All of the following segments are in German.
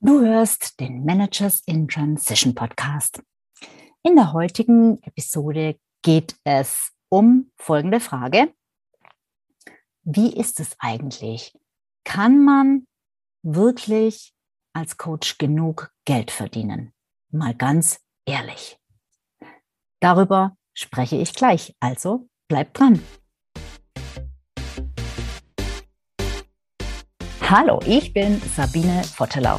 Du hörst den Managers in Transition Podcast. In der heutigen Episode geht es um folgende Frage. Wie ist es eigentlich? Kann man wirklich als Coach genug Geld verdienen? Mal ganz ehrlich. Darüber spreche ich gleich, also bleib dran. Hallo, ich bin Sabine Vottelau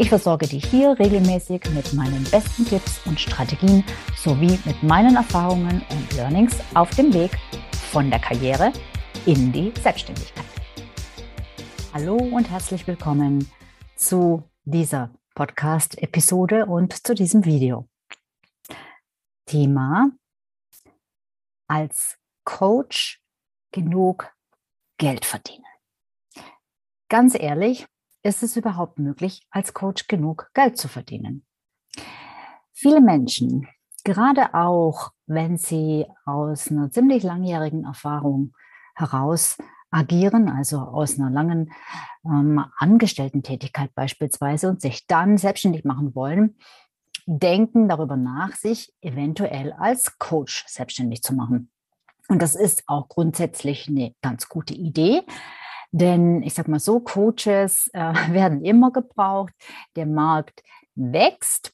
Ich versorge dich hier regelmäßig mit meinen besten Tipps und Strategien sowie mit meinen Erfahrungen und Learnings auf dem Weg von der Karriere in die Selbstständigkeit. Hallo und herzlich willkommen zu dieser Podcast-Episode und zu diesem Video. Thema als Coach genug Geld verdienen. Ganz ehrlich, ist es überhaupt möglich, als Coach genug Geld zu verdienen? Viele Menschen, gerade auch wenn sie aus einer ziemlich langjährigen Erfahrung heraus agieren, also aus einer langen ähm, Angestellten-Tätigkeit beispielsweise und sich dann selbstständig machen wollen, denken darüber nach, sich eventuell als Coach selbstständig zu machen. Und das ist auch grundsätzlich eine ganz gute Idee. Denn ich sage mal so, Coaches äh, werden immer gebraucht. Der Markt wächst.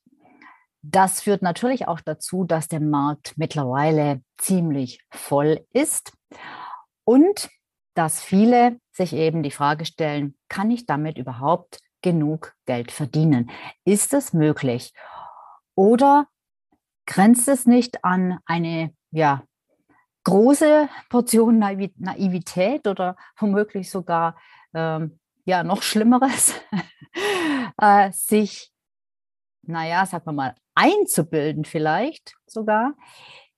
Das führt natürlich auch dazu, dass der Markt mittlerweile ziemlich voll ist und dass viele sich eben die Frage stellen, kann ich damit überhaupt genug Geld verdienen? Ist es möglich? Oder grenzt es nicht an eine ja, große Portion Naivität oder womöglich sogar ähm, ja noch Schlimmeres, äh, sich, naja, sagen wir mal, einzubilden vielleicht sogar,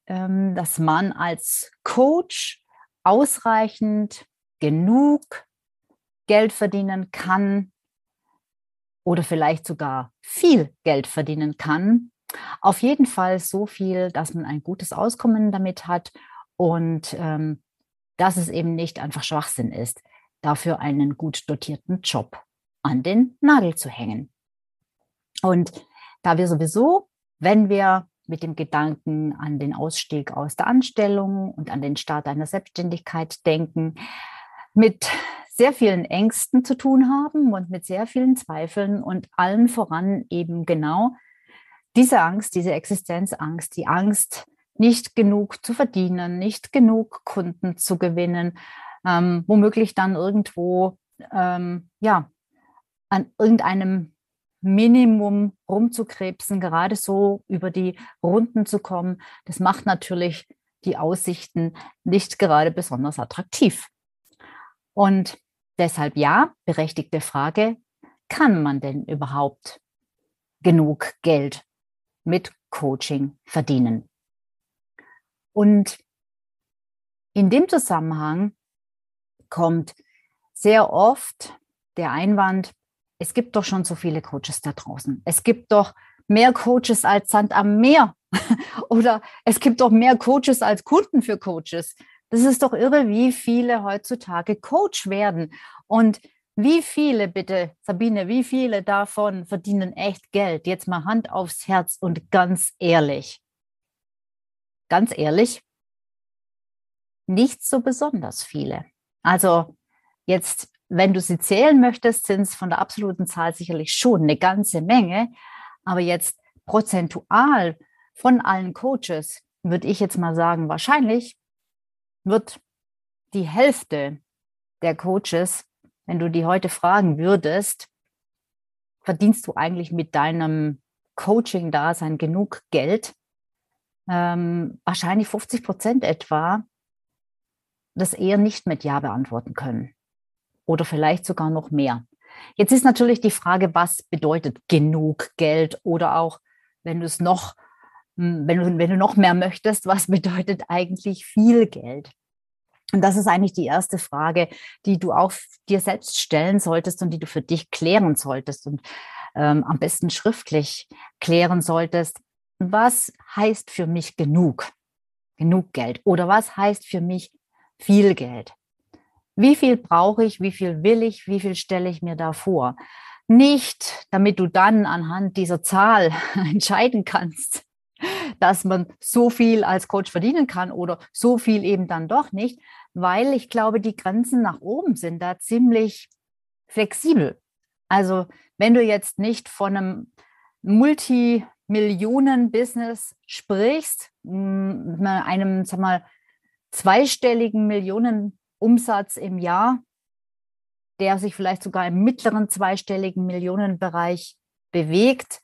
ähm, dass man als Coach ausreichend genug Geld verdienen kann oder vielleicht sogar viel Geld verdienen kann. Auf jeden Fall so viel, dass man ein gutes Auskommen damit hat und ähm, dass es eben nicht einfach Schwachsinn ist, dafür einen gut dotierten Job an den Nagel zu hängen. Und da wir sowieso, wenn wir mit dem Gedanken an den Ausstieg aus der Anstellung und an den Start einer Selbstständigkeit denken, mit sehr vielen Ängsten zu tun haben und mit sehr vielen Zweifeln und allen voran eben genau diese Angst, diese Existenzangst, die Angst, nicht genug zu verdienen, nicht genug Kunden zu gewinnen, ähm, womöglich dann irgendwo ähm, ja, an irgendeinem Minimum rumzukrebsen, gerade so über die Runden zu kommen, das macht natürlich die Aussichten nicht gerade besonders attraktiv. Und deshalb ja, berechtigte Frage, kann man denn überhaupt genug Geld mit Coaching verdienen? Und in dem Zusammenhang kommt sehr oft der Einwand, es gibt doch schon so viele Coaches da draußen. Es gibt doch mehr Coaches als Sand am Meer. Oder es gibt doch mehr Coaches als Kunden für Coaches. Das ist doch irre, wie viele heutzutage Coach werden. Und wie viele, bitte, Sabine, wie viele davon verdienen echt Geld? Jetzt mal Hand aufs Herz und ganz ehrlich ganz ehrlich, nicht so besonders viele. Also jetzt, wenn du sie zählen möchtest, sind es von der absoluten Zahl sicherlich schon eine ganze Menge. Aber jetzt prozentual von allen Coaches würde ich jetzt mal sagen, wahrscheinlich wird die Hälfte der Coaches, wenn du die heute fragen würdest, verdienst du eigentlich mit deinem Coaching-Dasein genug Geld, ähm, wahrscheinlich 50 Prozent etwa das eher nicht mit Ja beantworten können. Oder vielleicht sogar noch mehr. Jetzt ist natürlich die Frage, was bedeutet genug Geld oder auch, wenn du es noch, hm, wenn du, wenn du noch mehr möchtest, was bedeutet eigentlich viel Geld? Und das ist eigentlich die erste Frage, die du auch dir selbst stellen solltest und die du für dich klären solltest und ähm, am besten schriftlich klären solltest. Was heißt für mich genug? Genug Geld. Oder was heißt für mich viel Geld? Wie viel brauche ich? Wie viel will ich? Wie viel stelle ich mir da vor? Nicht, damit du dann anhand dieser Zahl entscheiden kannst, dass man so viel als Coach verdienen kann oder so viel eben dann doch nicht, weil ich glaube, die Grenzen nach oben sind da ziemlich flexibel. Also wenn du jetzt nicht von einem Multimillionen-Business sprichst, einem, sag mal, zweistelligen Millionenumsatz im Jahr, der sich vielleicht sogar im mittleren zweistelligen Millionenbereich bewegt.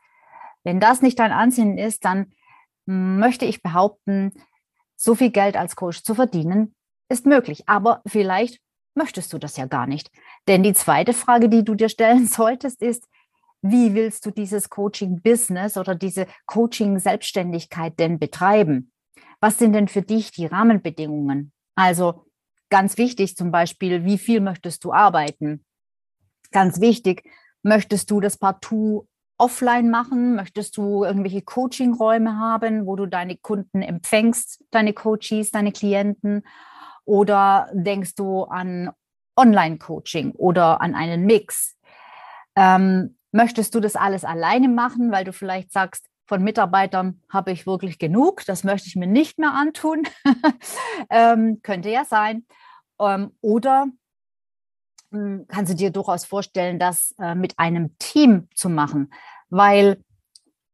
Wenn das nicht dein Ansinnen ist, dann möchte ich behaupten, so viel Geld als Coach zu verdienen, ist möglich. Aber vielleicht möchtest du das ja gar nicht. Denn die zweite Frage, die du dir stellen solltest, ist, wie willst du dieses Coaching-Business oder diese Coaching-Selbstständigkeit denn betreiben? Was sind denn für dich die Rahmenbedingungen? Also ganz wichtig zum Beispiel, wie viel möchtest du arbeiten? Ganz wichtig, möchtest du das partout offline machen? Möchtest du irgendwelche Coaching-Räume haben, wo du deine Kunden empfängst, deine Coaches, deine Klienten? Oder denkst du an Online-Coaching oder an einen Mix? Ähm, möchtest du das alles alleine machen, weil du vielleicht sagst, von Mitarbeitern habe ich wirklich genug, das möchte ich mir nicht mehr antun? ähm, könnte ja sein. Ähm, oder hm, kannst du dir durchaus vorstellen, das äh, mit einem Team zu machen, weil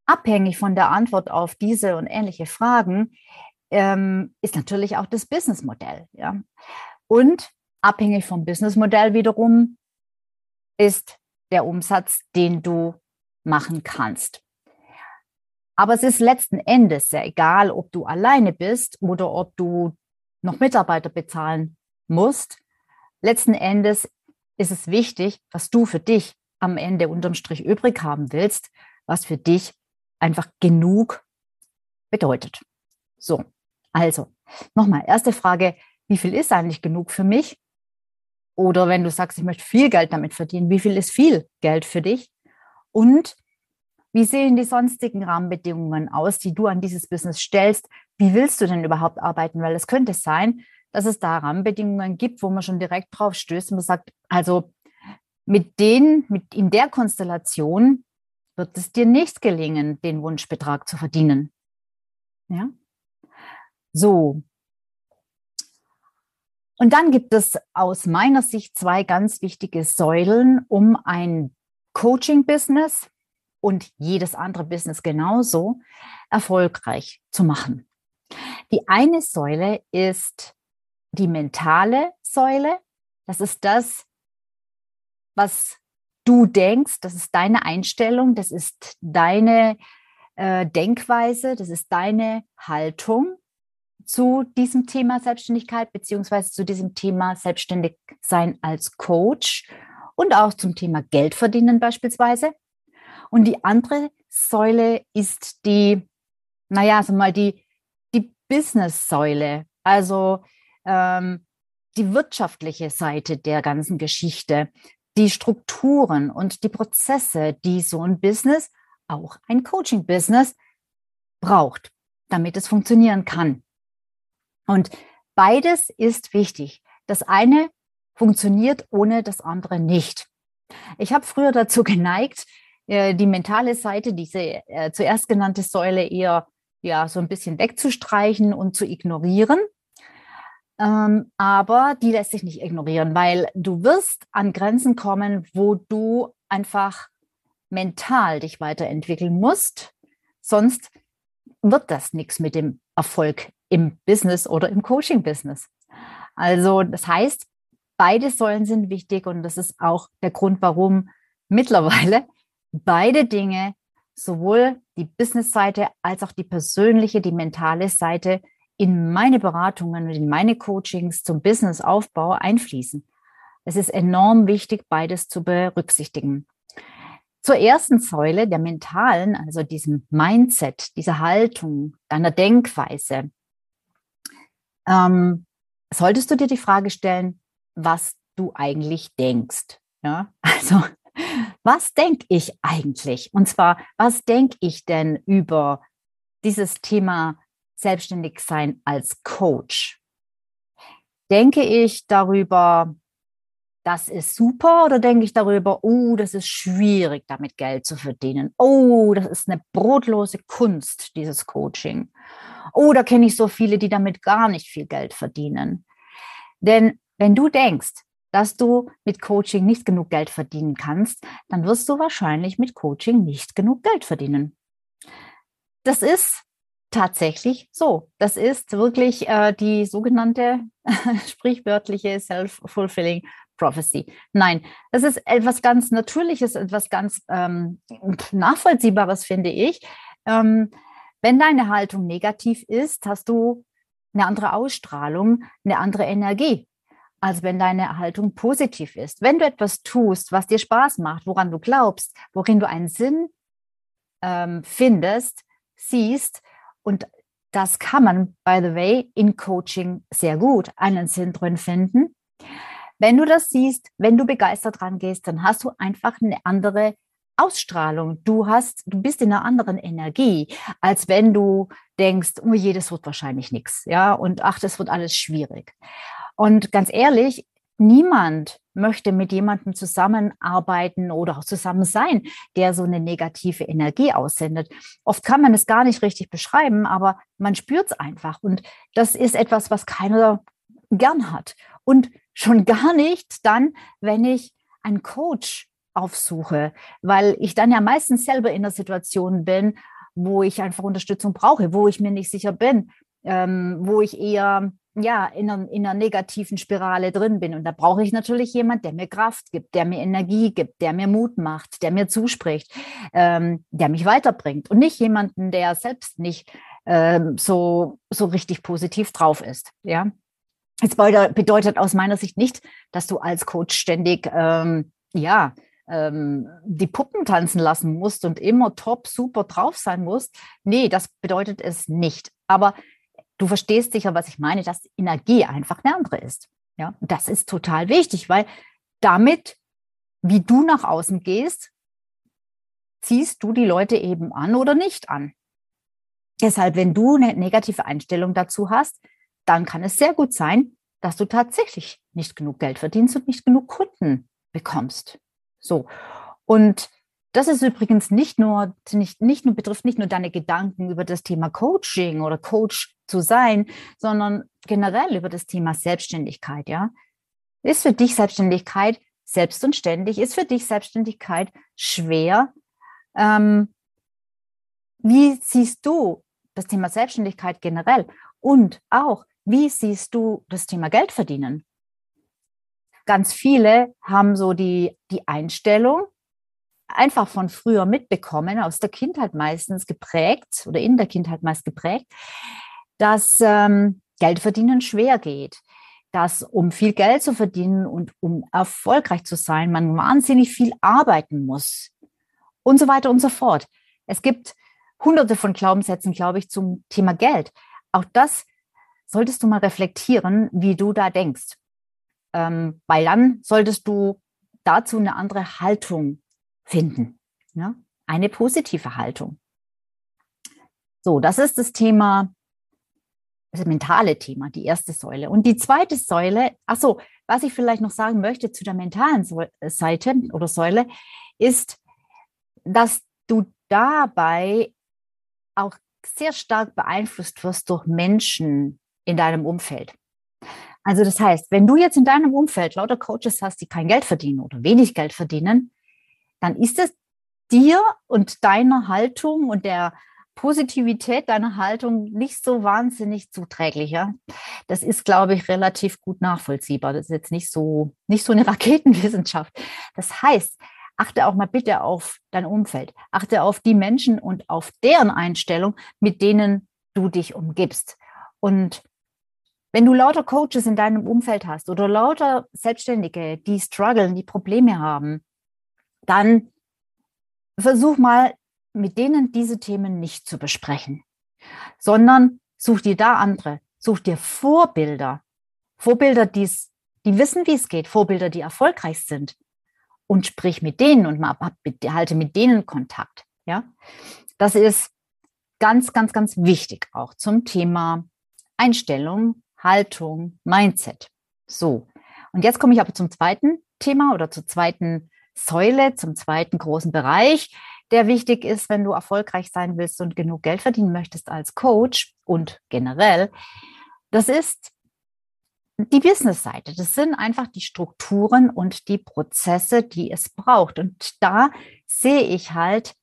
abhängig von der Antwort auf diese und ähnliche Fragen ähm, ist natürlich auch das Businessmodell. Ja? Und abhängig vom Businessmodell wiederum ist der Umsatz, den du machen kannst. Aber es ist letzten Endes sehr egal, ob du alleine bist oder ob du noch Mitarbeiter bezahlen musst. Letzten Endes ist es wichtig, was du für dich am Ende unterm Strich übrig haben willst, was für dich einfach genug bedeutet. So, also nochmal, erste Frage, wie viel ist eigentlich genug für mich? Oder wenn du sagst, ich möchte viel Geld damit verdienen, wie viel ist viel Geld für dich? Und wie sehen die sonstigen Rahmenbedingungen aus, die du an dieses Business stellst? Wie willst du denn überhaupt arbeiten? Weil es könnte sein, dass es da Rahmenbedingungen gibt, wo man schon direkt drauf stößt und man sagt, also mit denen, mit in der Konstellation wird es dir nicht gelingen, den Wunschbetrag zu verdienen. Ja? So. Und dann gibt es aus meiner Sicht zwei ganz wichtige Säulen, um ein Coaching-Business und jedes andere Business genauso erfolgreich zu machen. Die eine Säule ist die mentale Säule. Das ist das, was du denkst, das ist deine Einstellung, das ist deine äh, Denkweise, das ist deine Haltung zu diesem Thema Selbstständigkeit beziehungsweise zu diesem Thema Selbstständig sein als Coach und auch zum Thema Geld verdienen beispielsweise. Und die andere Säule ist die, naja, also mal die, die Business-Säule, also ähm, die wirtschaftliche Seite der ganzen Geschichte, die Strukturen und die Prozesse, die so ein Business, auch ein Coaching-Business, braucht, damit es funktionieren kann. Und beides ist wichtig. Das eine funktioniert ohne das andere nicht. Ich habe früher dazu geneigt, äh, die mentale Seite, diese äh, zuerst genannte Säule eher ja so ein bisschen wegzustreichen und zu ignorieren. Ähm, aber die lässt sich nicht ignorieren, weil du wirst an Grenzen kommen, wo du einfach mental dich weiterentwickeln musst. Sonst wird das nichts mit dem Erfolg im Business oder im Coaching-Business. Also das heißt, beide Säulen sind wichtig und das ist auch der Grund, warum mittlerweile beide Dinge, sowohl die Business-Seite als auch die persönliche, die mentale Seite in meine Beratungen und in meine Coachings zum Businessaufbau einfließen. Es ist enorm wichtig, beides zu berücksichtigen. Zur ersten Säule der mentalen, also diesem Mindset, dieser Haltung, deiner Denkweise, ähm, solltest du dir die Frage stellen, was du eigentlich denkst. Ja, also was denke ich eigentlich? Und zwar, was denke ich denn über dieses Thema Selbstständigsein als Coach? Denke ich darüber, das ist super oder denke ich darüber, oh, das ist schwierig, damit Geld zu verdienen? Oh, das ist eine brotlose Kunst, dieses Coaching. Oh, da kenne ich so viele, die damit gar nicht viel Geld verdienen. Denn wenn du denkst, dass du mit Coaching nicht genug Geld verdienen kannst, dann wirst du wahrscheinlich mit Coaching nicht genug Geld verdienen. Das ist tatsächlich so. Das ist wirklich äh, die sogenannte sprichwörtliche Self-Fulfilling Prophecy. Nein, das ist etwas ganz Natürliches, etwas ganz ähm, Nachvollziehbares, finde ich. Ähm, wenn deine Haltung negativ ist, hast du eine andere Ausstrahlung, eine andere Energie, als wenn deine Haltung positiv ist. Wenn du etwas tust, was dir Spaß macht, woran du glaubst, worin du einen Sinn ähm, findest, siehst, und das kann man, by the way, in Coaching sehr gut einen Sinn drin finden. Wenn du das siehst, wenn du begeistert rangehst, dann hast du einfach eine andere Ausstrahlung. Du hast, du bist in einer anderen Energie, als wenn du denkst, oh je, das wird wahrscheinlich nichts, ja, und ach, das wird alles schwierig. Und ganz ehrlich, niemand möchte mit jemandem zusammenarbeiten oder auch zusammen sein, der so eine negative Energie aussendet. Oft kann man es gar nicht richtig beschreiben, aber man spürt es einfach. Und das ist etwas, was keiner gern hat. Und schon gar nicht dann, wenn ich einen Coach aufsuche, weil ich dann ja meistens selber in der Situation bin, wo ich einfach Unterstützung brauche, wo ich mir nicht sicher bin, ähm, wo ich eher ja, in einer, in einer negativen Spirale drin bin. Und da brauche ich natürlich jemand, der mir Kraft gibt, der mir Energie gibt, der mir Mut macht, der mir zuspricht, ähm, der mich weiterbringt. Und nicht jemanden, der selbst nicht ähm, so, so richtig positiv drauf ist. Ja. Es bedeutet aus meiner Sicht nicht, dass du als Coach ständig ähm, ja, ähm, die Puppen tanzen lassen musst und immer top, super drauf sein musst. Nee, das bedeutet es nicht. Aber du verstehst sicher, was ich meine, dass Energie einfach eine andere ist. Ja, und das ist total wichtig, weil damit, wie du nach außen gehst, ziehst du die Leute eben an oder nicht an. Deshalb, wenn du eine negative Einstellung dazu hast, dann kann es sehr gut sein, dass du tatsächlich nicht genug Geld verdienst und nicht genug Kunden bekommst. So. Und das ist übrigens nicht nur, nicht, nicht nur, betrifft nicht nur deine Gedanken über das Thema Coaching oder Coach zu sein, sondern generell über das Thema Selbstständigkeit, ja. Ist für dich Selbstständigkeit selbst und ständig? Ist für dich Selbstständigkeit schwer? Ähm, wie siehst du das Thema Selbstständigkeit generell? Und auch, wie siehst du das Thema Geld verdienen? Ganz viele haben so die, die Einstellung, einfach von früher mitbekommen, aus der Kindheit meistens geprägt oder in der Kindheit meist geprägt, dass ähm, Geld verdienen schwer geht, dass um viel Geld zu verdienen und um erfolgreich zu sein, man wahnsinnig viel arbeiten muss und so weiter und so fort. Es gibt hunderte von Glaubenssätzen, glaube ich, zum Thema Geld. Auch das solltest du mal reflektieren, wie du da denkst. Ähm, weil dann solltest du dazu eine andere Haltung finden. Ja? Eine positive Haltung. So, das ist das Thema, das mentale Thema, die erste Säule. Und die zweite Säule, ach so, was ich vielleicht noch sagen möchte zu der mentalen Seite oder Säule, ist, dass du dabei auch sehr stark beeinflusst wirst durch Menschen in deinem Umfeld. Also das heißt, wenn du jetzt in deinem Umfeld lauter Coaches hast, die kein Geld verdienen oder wenig Geld verdienen, dann ist es dir und deiner Haltung und der Positivität deiner Haltung nicht so wahnsinnig zuträglich. Ja? Das ist, glaube ich, relativ gut nachvollziehbar. Das ist jetzt nicht so, nicht so eine Raketenwissenschaft. Das heißt, achte auch mal bitte auf dein Umfeld. Achte auf die Menschen und auf deren Einstellung, mit denen du dich umgibst. Und Wenn du lauter Coaches in deinem Umfeld hast oder lauter Selbstständige, die strugglen, die Probleme haben, dann versuch mal mit denen diese Themen nicht zu besprechen, sondern such dir da andere, such dir Vorbilder, Vorbilder, die's, die wissen, wie es geht, Vorbilder, die erfolgreich sind. Und sprich mit denen und mal, halte mit denen Kontakt. Ja, das ist ganz, ganz, ganz wichtig auch zum Thema Einstellung, Haltung, Mindset. So. Und jetzt komme ich aber zum zweiten Thema oder zur zweiten Säule, zum zweiten großen Bereich, der wichtig ist, wenn du erfolgreich sein willst und genug Geld verdienen möchtest als Coach und generell. Das ist die Business-Seite. Das sind einfach die Strukturen und die Prozesse, die es braucht. Und da sehe ich halt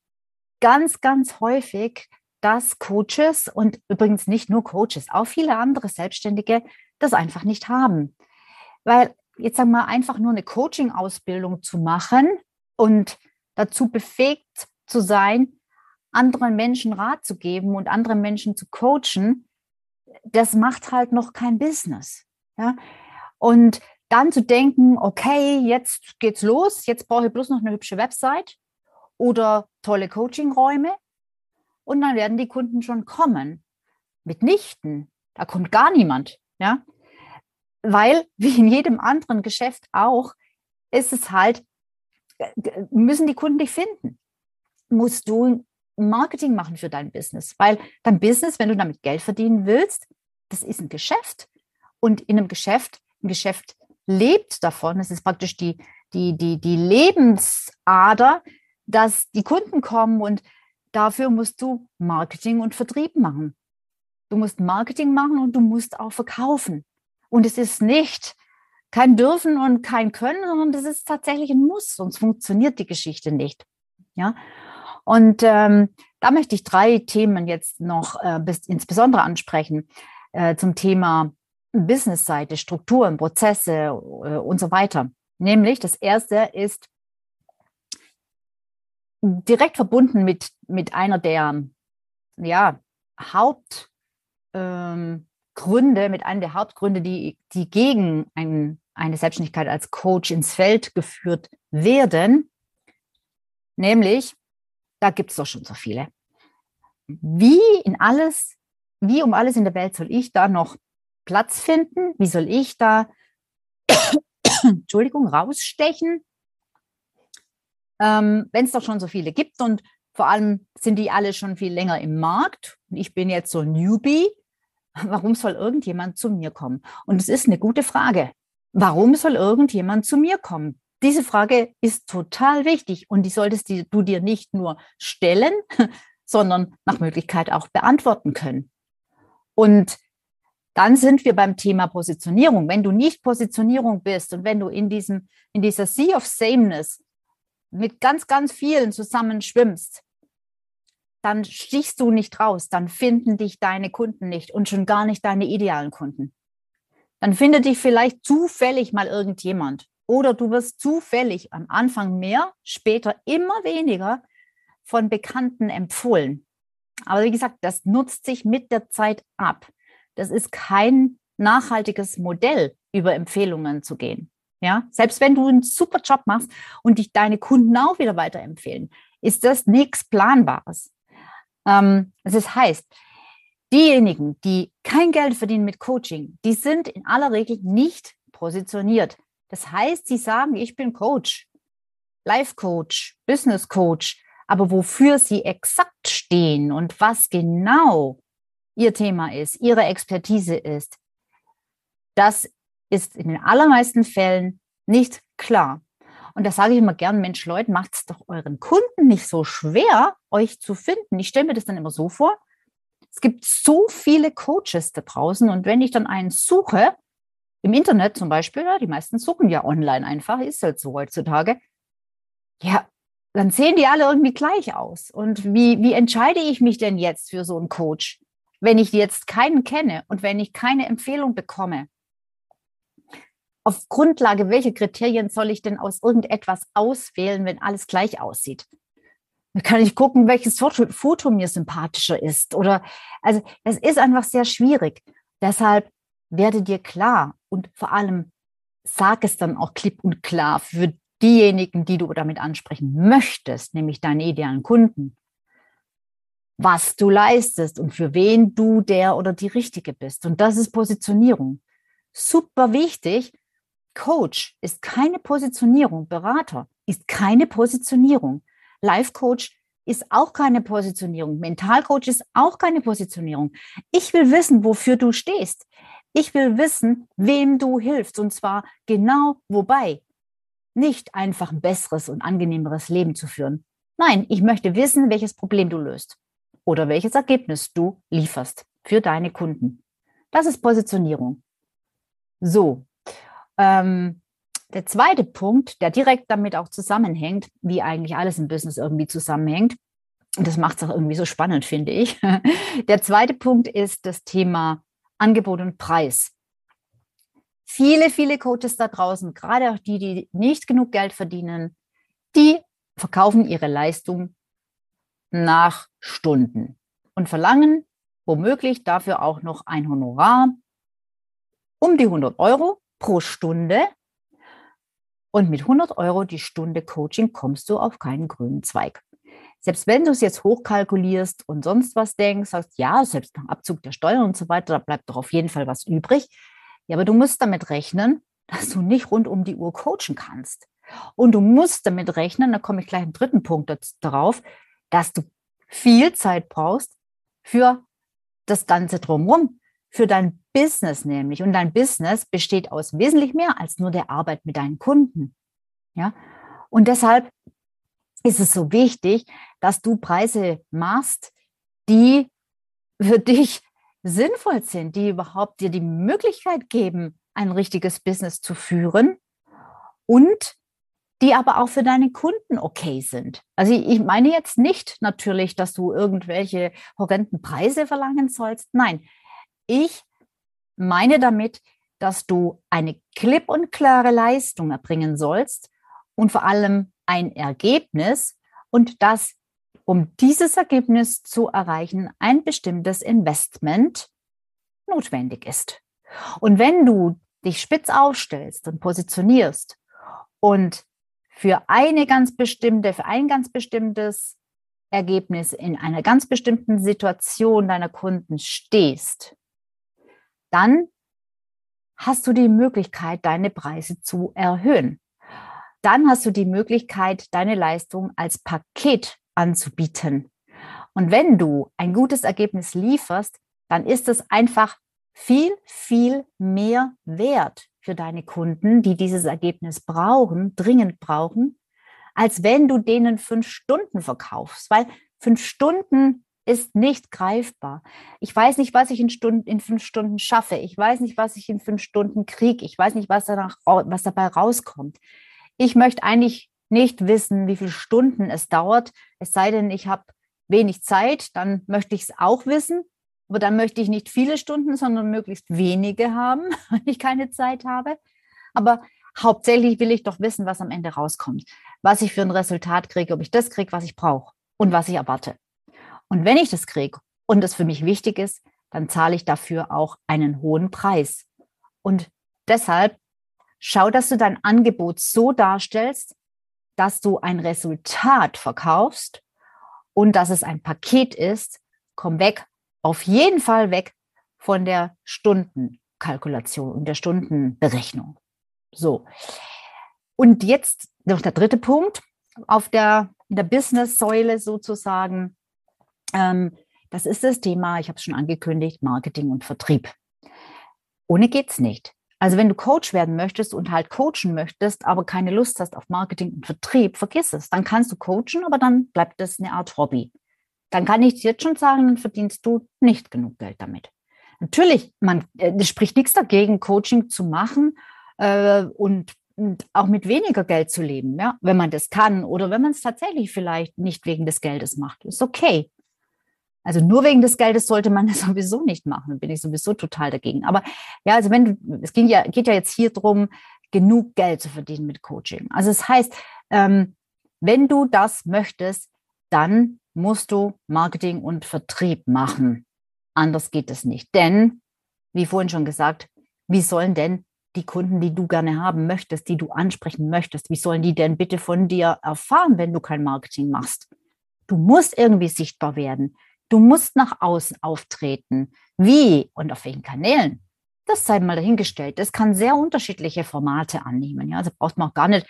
ganz, ganz häufig, dass Coaches und übrigens nicht nur Coaches, auch viele andere Selbstständige das einfach nicht haben. Weil jetzt sagen wir einfach nur eine Coaching-Ausbildung zu machen und dazu befähigt zu sein, anderen Menschen Rat zu geben und andere Menschen zu coachen, das macht halt noch kein Business. Ja? Und dann zu denken, okay, jetzt geht's los, jetzt brauche ich bloß noch eine hübsche Website oder tolle Coachingräume und dann werden die Kunden schon kommen. Mitnichten, da kommt gar niemand, ja. Weil, wie in jedem anderen Geschäft auch, ist es halt, müssen die Kunden dich finden. Musst du Marketing machen für dein Business, weil dein Business, wenn du damit Geld verdienen willst, das ist ein Geschäft. Und in einem Geschäft, ein Geschäft lebt davon, es ist praktisch die, die, die, die Lebensader, dass die Kunden kommen und dafür musst du Marketing und Vertrieb machen. Du musst Marketing machen und du musst auch verkaufen. Und es ist nicht kein Dürfen und kein Können, sondern das ist tatsächlich ein Muss, sonst funktioniert die Geschichte nicht. Ja. Und ähm, da möchte ich drei Themen jetzt noch äh, bis, insbesondere ansprechen äh, zum Thema Business-Seite, Strukturen, Prozesse äh, und so weiter. Nämlich das erste ist direkt verbunden mit, mit einer der ja, Hauptgründe, ähm, mit einem der Hauptgründe, die, die gegen ein, eine Selbstständigkeit als Coach ins Feld geführt werden. Nämlich, da gibt es doch schon so viele. Wie in alles, wie um alles in der Welt soll ich da noch Platz finden? Wie soll ich da, Entschuldigung, rausstechen? Ähm, wenn es doch schon so viele gibt und vor allem sind die alle schon viel länger im Markt und ich bin jetzt so Newbie, warum soll irgendjemand zu mir kommen? Und es ist eine gute Frage. Warum soll irgendjemand zu mir kommen? Diese Frage ist total wichtig und die solltest du dir nicht nur stellen, sondern nach Möglichkeit auch beantworten können. Und dann sind wir beim Thema Positionierung. Wenn du nicht Positionierung bist und wenn du in diesem, in dieser Sea of Sameness mit ganz, ganz vielen zusammen schwimmst, dann stichst du nicht raus, dann finden dich deine Kunden nicht und schon gar nicht deine idealen Kunden. Dann findet dich vielleicht zufällig mal irgendjemand oder du wirst zufällig am Anfang mehr, später immer weniger von Bekannten empfohlen. Aber wie gesagt, das nutzt sich mit der Zeit ab. Das ist kein nachhaltiges Modell, über Empfehlungen zu gehen. Ja, selbst wenn du einen super Job machst und dich deine Kunden auch wieder weiterempfehlen, ist das nichts Planbares. Ähm, das heißt, diejenigen, die kein Geld verdienen mit Coaching, die sind in aller Regel nicht positioniert. Das heißt, sie sagen, ich bin Coach, Life Coach, Business Coach, aber wofür sie exakt stehen und was genau ihr Thema ist, ihre Expertise ist, das ist in den allermeisten Fällen nicht klar. Und da sage ich immer gern, Mensch, Leute, macht es doch euren Kunden nicht so schwer, euch zu finden. Ich stelle mir das dann immer so vor. Es gibt so viele Coaches da draußen und wenn ich dann einen suche, im Internet zum Beispiel, ja, die meisten suchen ja online einfach, ist halt so heutzutage, ja, dann sehen die alle irgendwie gleich aus. Und wie, wie entscheide ich mich denn jetzt für so einen Coach, wenn ich jetzt keinen kenne und wenn ich keine Empfehlung bekomme? Auf Grundlage welcher Kriterien soll ich denn aus irgendetwas auswählen, wenn alles gleich aussieht? Da kann ich gucken, welches Foto, Foto mir sympathischer ist. Oder also es ist einfach sehr schwierig. Deshalb werde dir klar und vor allem sag es dann auch klipp und klar für diejenigen, die du damit ansprechen möchtest, nämlich deine idealen Kunden, was du leistest und für wen du der oder die Richtige bist. Und das ist Positionierung. Super wichtig. Coach ist keine Positionierung. Berater ist keine Positionierung. Life Coach ist auch keine Positionierung. Mentalcoach ist auch keine Positionierung. Ich will wissen, wofür du stehst. Ich will wissen, wem du hilfst. Und zwar genau wobei. Nicht einfach ein besseres und angenehmeres Leben zu führen. Nein, ich möchte wissen, welches Problem du löst oder welches Ergebnis du lieferst für deine Kunden. Das ist Positionierung. So, ähm, der zweite Punkt, der direkt damit auch zusammenhängt, wie eigentlich alles im Business irgendwie zusammenhängt, und das macht es auch irgendwie so spannend, finde ich. Der zweite Punkt ist das Thema Angebot und Preis. Viele, viele Coaches da draußen, gerade auch die, die nicht genug Geld verdienen, die verkaufen ihre Leistung nach Stunden und verlangen womöglich dafür auch noch ein Honorar um die 100 Euro pro Stunde. Und mit 100 Euro die Stunde Coaching kommst du auf keinen grünen Zweig. Selbst wenn du es jetzt hochkalkulierst und sonst was denkst, sagst, ja, selbst nach Abzug der Steuern und so weiter, da bleibt doch auf jeden Fall was übrig. Ja, aber du musst damit rechnen, dass du nicht rund um die Uhr coachen kannst. Und du musst damit rechnen, da komme ich gleich im dritten Punkt darauf, dass du viel Zeit brauchst für das Ganze drumherum, für dein Business nämlich. Und dein Business besteht aus wesentlich mehr als nur der Arbeit mit deinen Kunden. Ja, und deshalb ist es so wichtig, dass du Preise machst, die für dich sinnvoll sind, die überhaupt dir die Möglichkeit geben, ein richtiges Business zu führen und die aber auch für deine Kunden okay sind. Also ich meine jetzt nicht natürlich, dass du irgendwelche horrenden Preise verlangen sollst. Nein, ich meine damit, dass du eine klipp und klare Leistung erbringen sollst und vor allem ein Ergebnis und dass, um dieses Ergebnis zu erreichen, ein bestimmtes Investment notwendig ist. Und wenn du dich spitz aufstellst und positionierst und für eine ganz bestimmte, für ein ganz bestimmtes Ergebnis in einer ganz bestimmten Situation deiner Kunden stehst, dann hast du die Möglichkeit, deine Preise zu erhöhen. Dann hast du die Möglichkeit, deine Leistung als Paket anzubieten. Und wenn du ein gutes Ergebnis lieferst, dann ist es einfach viel, viel mehr wert für deine Kunden, die dieses Ergebnis brauchen, dringend brauchen, als wenn du denen fünf Stunden verkaufst, weil fünf Stunden ist nicht greifbar. Ich weiß nicht, was ich in, Stunden, in fünf Stunden schaffe. Ich weiß nicht, was ich in fünf Stunden kriege. Ich weiß nicht, was, danach, was dabei rauskommt. Ich möchte eigentlich nicht wissen, wie viele Stunden es dauert, es sei denn, ich habe wenig Zeit, dann möchte ich es auch wissen. Aber dann möchte ich nicht viele Stunden, sondern möglichst wenige haben, wenn ich keine Zeit habe. Aber hauptsächlich will ich doch wissen, was am Ende rauskommt, was ich für ein Resultat kriege, ob ich das kriege, was ich brauche und was ich erwarte. Und wenn ich das kriege und das für mich wichtig ist, dann zahle ich dafür auch einen hohen Preis. Und deshalb schau, dass du dein Angebot so darstellst, dass du ein Resultat verkaufst und dass es ein Paket ist. Komm weg auf jeden Fall weg von der Stundenkalkulation und der Stundenberechnung. So. Und jetzt noch der dritte Punkt auf der, der Business-Säule sozusagen. Ähm, das ist das Thema, ich habe es schon angekündigt, Marketing und Vertrieb. Ohne geht es nicht. Also wenn du Coach werden möchtest und halt coachen möchtest, aber keine Lust hast auf Marketing und Vertrieb, vergiss es. Dann kannst du coachen, aber dann bleibt das eine Art Hobby dann kann ich jetzt schon sagen, dann verdienst du nicht genug Geld damit. Natürlich, man äh, spricht nichts dagegen, Coaching zu machen äh, und, und, auch mit weniger Geld zu leben, ja, wenn man das kann oder wenn man es tatsächlich vielleicht nicht wegen des Geldes macht, ist okay. Also nur wegen des Geldes sollte man das sowieso nicht machen, da bin ich sowieso total dagegen. Aber ja, also wenn du, es ging ja, geht ja jetzt hier drum, genug Geld zu verdienen mit Coaching. Also es das heißt, ähm, wenn du das möchtest, dann musst du Marketing und Vertrieb machen. Anders geht es nicht. Denn, wie vorhin schon gesagt, wie sollen denn die Kunden, die du gerne haben möchtest, die du ansprechen möchtest, wie sollen die denn bitte von dir erfahren, wenn du kein Marketing machst? Du musst irgendwie sichtbar werden. Du musst nach außen auftreten. Wie und auf welchen Kanälen? Das sei mal dahingestellt. Das kann sehr unterschiedliche Formate annehmen. Ja, also braucht man auch gar nicht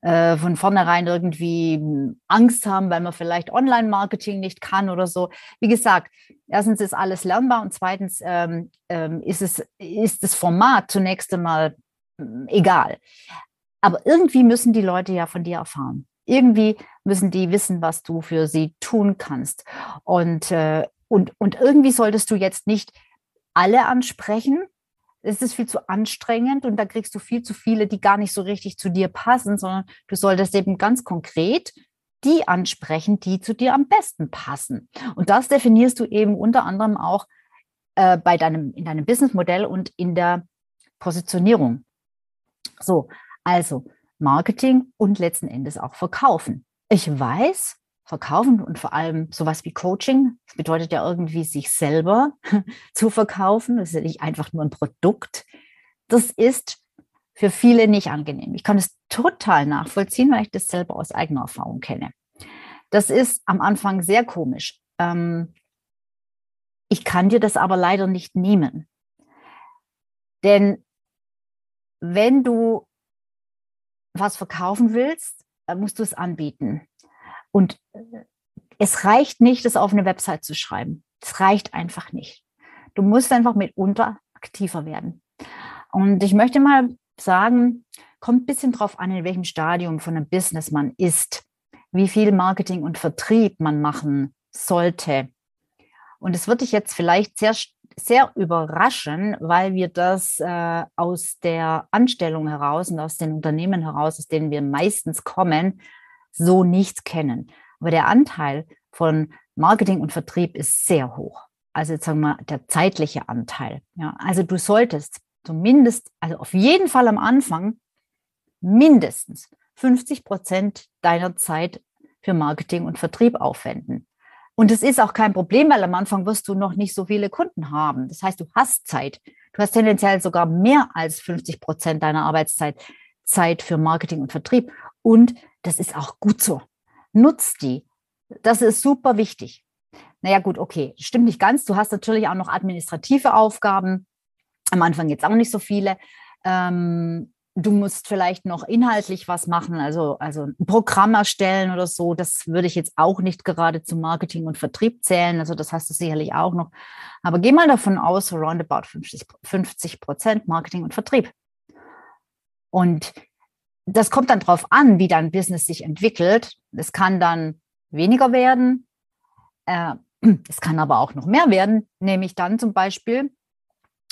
äh, von vornherein irgendwie Angst haben, weil man vielleicht Online-Marketing nicht kann oder so. Wie gesagt, erstens ist alles lernbar und zweitens ähm, ähm, ist, es, ist das Format zunächst einmal äh, egal. Aber irgendwie müssen die Leute ja von dir erfahren. Irgendwie müssen die wissen, was du für sie tun kannst. Und, äh, und, und irgendwie solltest du jetzt nicht alle ansprechen, es ist viel zu anstrengend und da kriegst du viel zu viele, die gar nicht so richtig zu dir passen, sondern du solltest eben ganz konkret die ansprechen, die zu dir am besten passen. Und das definierst du eben unter anderem auch äh, bei deinem, in deinem Businessmodell und in der Positionierung. So, also Marketing und letzten Endes auch Verkaufen. Ich weiß, verkaufen und vor allem sowas wie Coaching. Das bedeutet ja irgendwie, sich selber zu verkaufen. Das ist ja nicht einfach nur ein Produkt. Das ist für viele nicht angenehm. Ich kann es total nachvollziehen, weil ich das selber aus eigener Erfahrung kenne. Das ist am Anfang sehr komisch. Ähm, ich kann dir das aber leider nicht nehmen. Denn wenn du was verkaufen willst, musst du es anbieten. Und äh, es reicht nicht, das auf eine Website zu schreiben. Es reicht einfach nicht. Du musst einfach mitunter aktiver werden. Und ich möchte mal sagen, kommt ein bisschen drauf an, in welchem Stadium von einem Business man ist, wie viel Marketing und Vertrieb man machen sollte. Und es wird dich jetzt vielleicht sehr, sehr überraschen, weil wir das äh, aus der Anstellung heraus und aus den Unternehmen heraus, aus denen wir meistens kommen, so nicht kennen. Aber der Anteil von Marketing und Vertrieb ist sehr hoch. Also jetzt sagen wir der zeitliche Anteil. Ja, also du solltest zumindest, also auf jeden Fall am Anfang mindestens 50 Prozent deiner Zeit für Marketing und Vertrieb aufwenden. Und es ist auch kein Problem, weil am Anfang wirst du noch nicht so viele Kunden haben. Das heißt, du hast Zeit. Du hast tendenziell sogar mehr als 50 Prozent deiner Arbeitszeit Zeit für Marketing und Vertrieb. Und das ist auch gut so. Nutzt die. Das ist super wichtig. Naja, gut, okay, stimmt nicht ganz. Du hast natürlich auch noch administrative Aufgaben. Am Anfang jetzt auch nicht so viele. Ähm, du musst vielleicht noch inhaltlich was machen, also, also ein Programm erstellen oder so. Das würde ich jetzt auch nicht gerade zu Marketing und Vertrieb zählen. Also das hast du sicherlich auch noch. Aber geh mal davon aus, roundabout 50 Prozent Marketing und Vertrieb. Und das kommt dann drauf an, wie dein Business sich entwickelt. Es kann dann weniger werden. Äh, es kann aber auch noch mehr werden, nämlich dann zum Beispiel,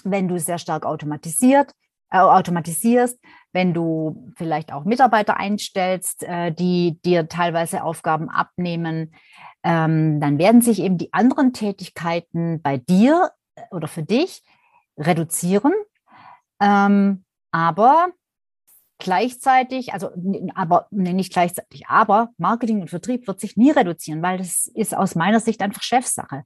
wenn du sehr stark automatisiert, äh, automatisierst, wenn du vielleicht auch Mitarbeiter einstellst, äh, die dir teilweise Aufgaben abnehmen, ähm, dann werden sich eben die anderen Tätigkeiten bei dir äh, oder für dich reduzieren. Ähm, aber Gleichzeitig, also aber nee, nicht gleichzeitig, aber Marketing und Vertrieb wird sich nie reduzieren, weil das ist aus meiner Sicht einfach Chefsache.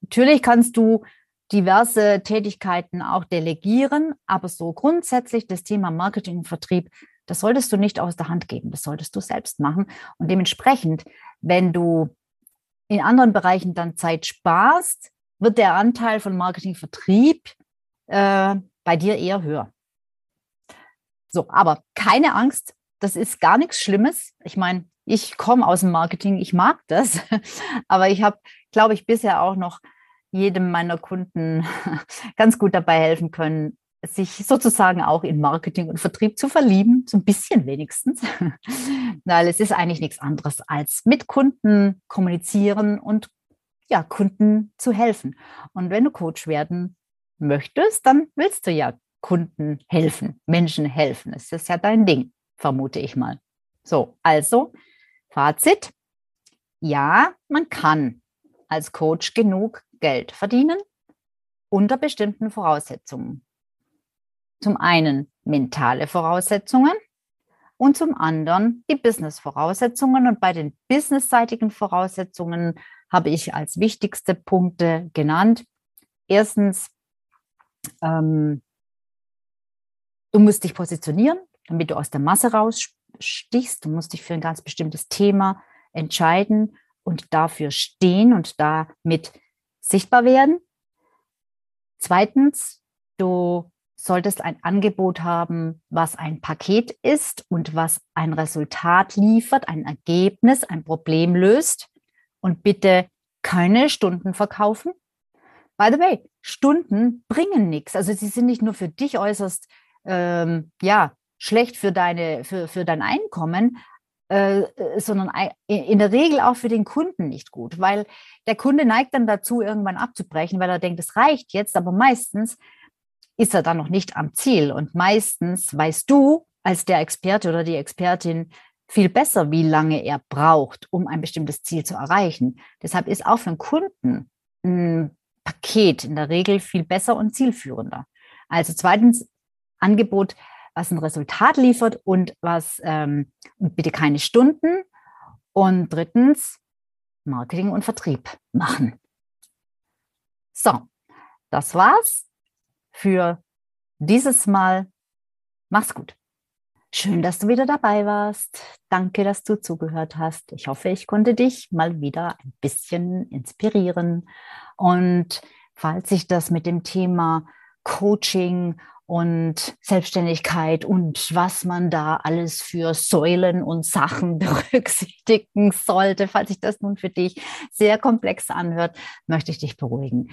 Natürlich kannst du diverse Tätigkeiten auch delegieren, aber so grundsätzlich das Thema Marketing und Vertrieb, das solltest du nicht aus der Hand geben, das solltest du selbst machen. Und dementsprechend, wenn du in anderen Bereichen dann Zeit sparst, wird der Anteil von Marketing Vertrieb äh, bei dir eher höher. So, aber keine Angst, das ist gar nichts Schlimmes. Ich meine, ich komme aus dem Marketing, ich mag das, aber ich habe, glaube ich, bisher auch noch jedem meiner Kunden ganz gut dabei helfen können, sich sozusagen auch in Marketing und Vertrieb zu verlieben, so ein bisschen wenigstens, weil es ist eigentlich nichts anderes als mit Kunden kommunizieren und ja, Kunden zu helfen. Und wenn du Coach werden möchtest, dann willst du ja Kunden helfen, Menschen helfen. Das ist ja dein Ding, vermute ich mal. So, also Fazit. Ja, man kann als Coach genug Geld verdienen unter bestimmten Voraussetzungen. Zum einen mentale Voraussetzungen und zum anderen die Business-Voraussetzungen. Und bei den businessseitigen Voraussetzungen habe ich als wichtigste Punkte genannt. Erstens ähm, Du musst dich positionieren, damit du aus der Masse rausstichst. Du musst dich für ein ganz bestimmtes Thema entscheiden und dafür stehen und damit sichtbar werden. Zweitens, du solltest ein Angebot haben, was ein Paket ist und was ein Resultat liefert, ein Ergebnis, ein Problem löst. Und bitte keine Stunden verkaufen. By the way, Stunden bringen nichts. Also sie sind nicht nur für dich äußerst ähm, ja, schlecht für, deine, für, für dein Einkommen, äh, sondern in der Regel auch für den Kunden nicht gut, weil der Kunde neigt dann dazu, irgendwann abzubrechen, weil er denkt, es reicht jetzt, aber meistens ist er dann noch nicht am Ziel und meistens weißt du als der Experte oder die Expertin viel besser, wie lange er braucht, um ein bestimmtes Ziel zu erreichen. Deshalb ist auch für einen Kunden ein Paket in der Regel viel besser und zielführender. Also zweitens Angebot, was ein Resultat liefert und was ähm, bitte keine Stunden. Und drittens Marketing und Vertrieb machen. So, das war's für dieses Mal. Mach's gut. Schön, dass du wieder dabei warst. Danke, dass du zugehört hast. Ich hoffe, ich konnte dich mal wieder ein bisschen inspirieren. Und falls sich das mit dem Thema Coaching und Selbstständigkeit und was man da alles für Säulen und Sachen berücksichtigen sollte. Falls sich das nun für dich sehr komplex anhört, möchte ich dich beruhigen.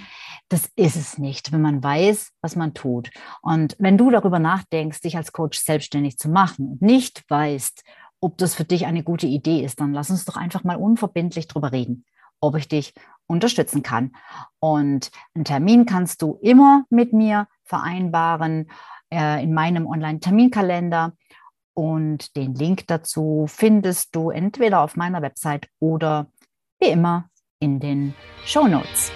Das ist es nicht, wenn man weiß, was man tut. Und wenn du darüber nachdenkst, dich als Coach selbstständig zu machen und nicht weißt, ob das für dich eine gute Idee ist, dann lass uns doch einfach mal unverbindlich drüber reden, ob ich dich unterstützen kann. Und einen Termin kannst du immer mit mir vereinbaren äh, in meinem Online-Terminkalender. Und den Link dazu findest du entweder auf meiner Website oder wie immer in den Show Notes.